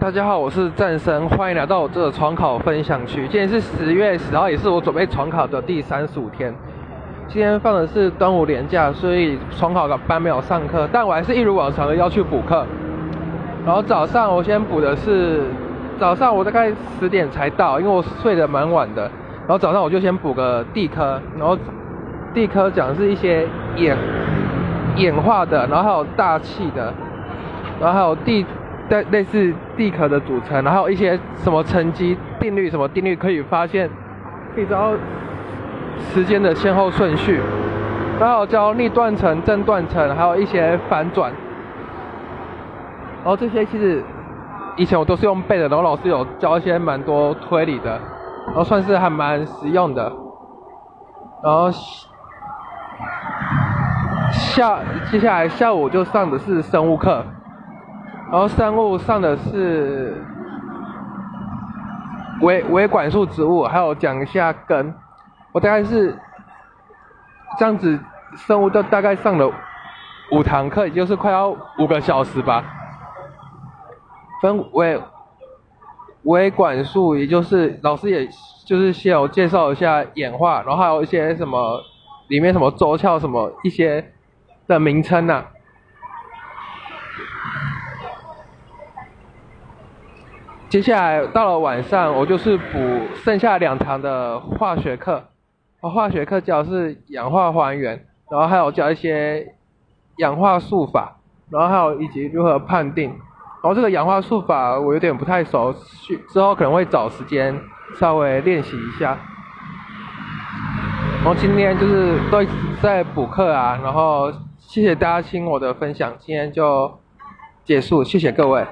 大家好，我是战神，欢迎来到我这个闯考分享区。今天是十月十号，也是我准备闯考的第三十五天。今天放的是端午连假，所以闯考的班没有上课，但我还是一如往常的要去补课。然后早上我先补的是，早上我大概十点才到，因为我睡得蛮晚的。然后早上我就先补个地科，然后地科讲的是一些演演化的，然后还有大气的，然后还有地。类类似地壳的组成，然后一些什么沉积定律，什么定律可以发现，可以知道时间的先后顺序，然后教逆断层、正断层，还有一些反转，然后这些其实以前我都是用背的，然后老师有教一些蛮多推理的，然后算是还蛮实用的，然后下接下来下午就上的是生物课。然后生物上的是微微管束植物，还有讲一下根。我大概是这样子，生物都大概上了五堂课，也就是快要五个小时吧。分微微管束，也就是老师也就是先有介绍一下演化，然后还有一些什么里面什么周鞘什么一些的名称呐。接下来到了晚上，我就是补剩下两堂的化学课。化学课教是氧化还原，然后还有教一些氧化术法，然后还有以及如何判定。然后这个氧化术法我有点不太熟，去之后可能会找时间稍微练习一下。然后今天就是都在补课啊，然后谢谢大家听我的分享，今天就结束，谢谢各位。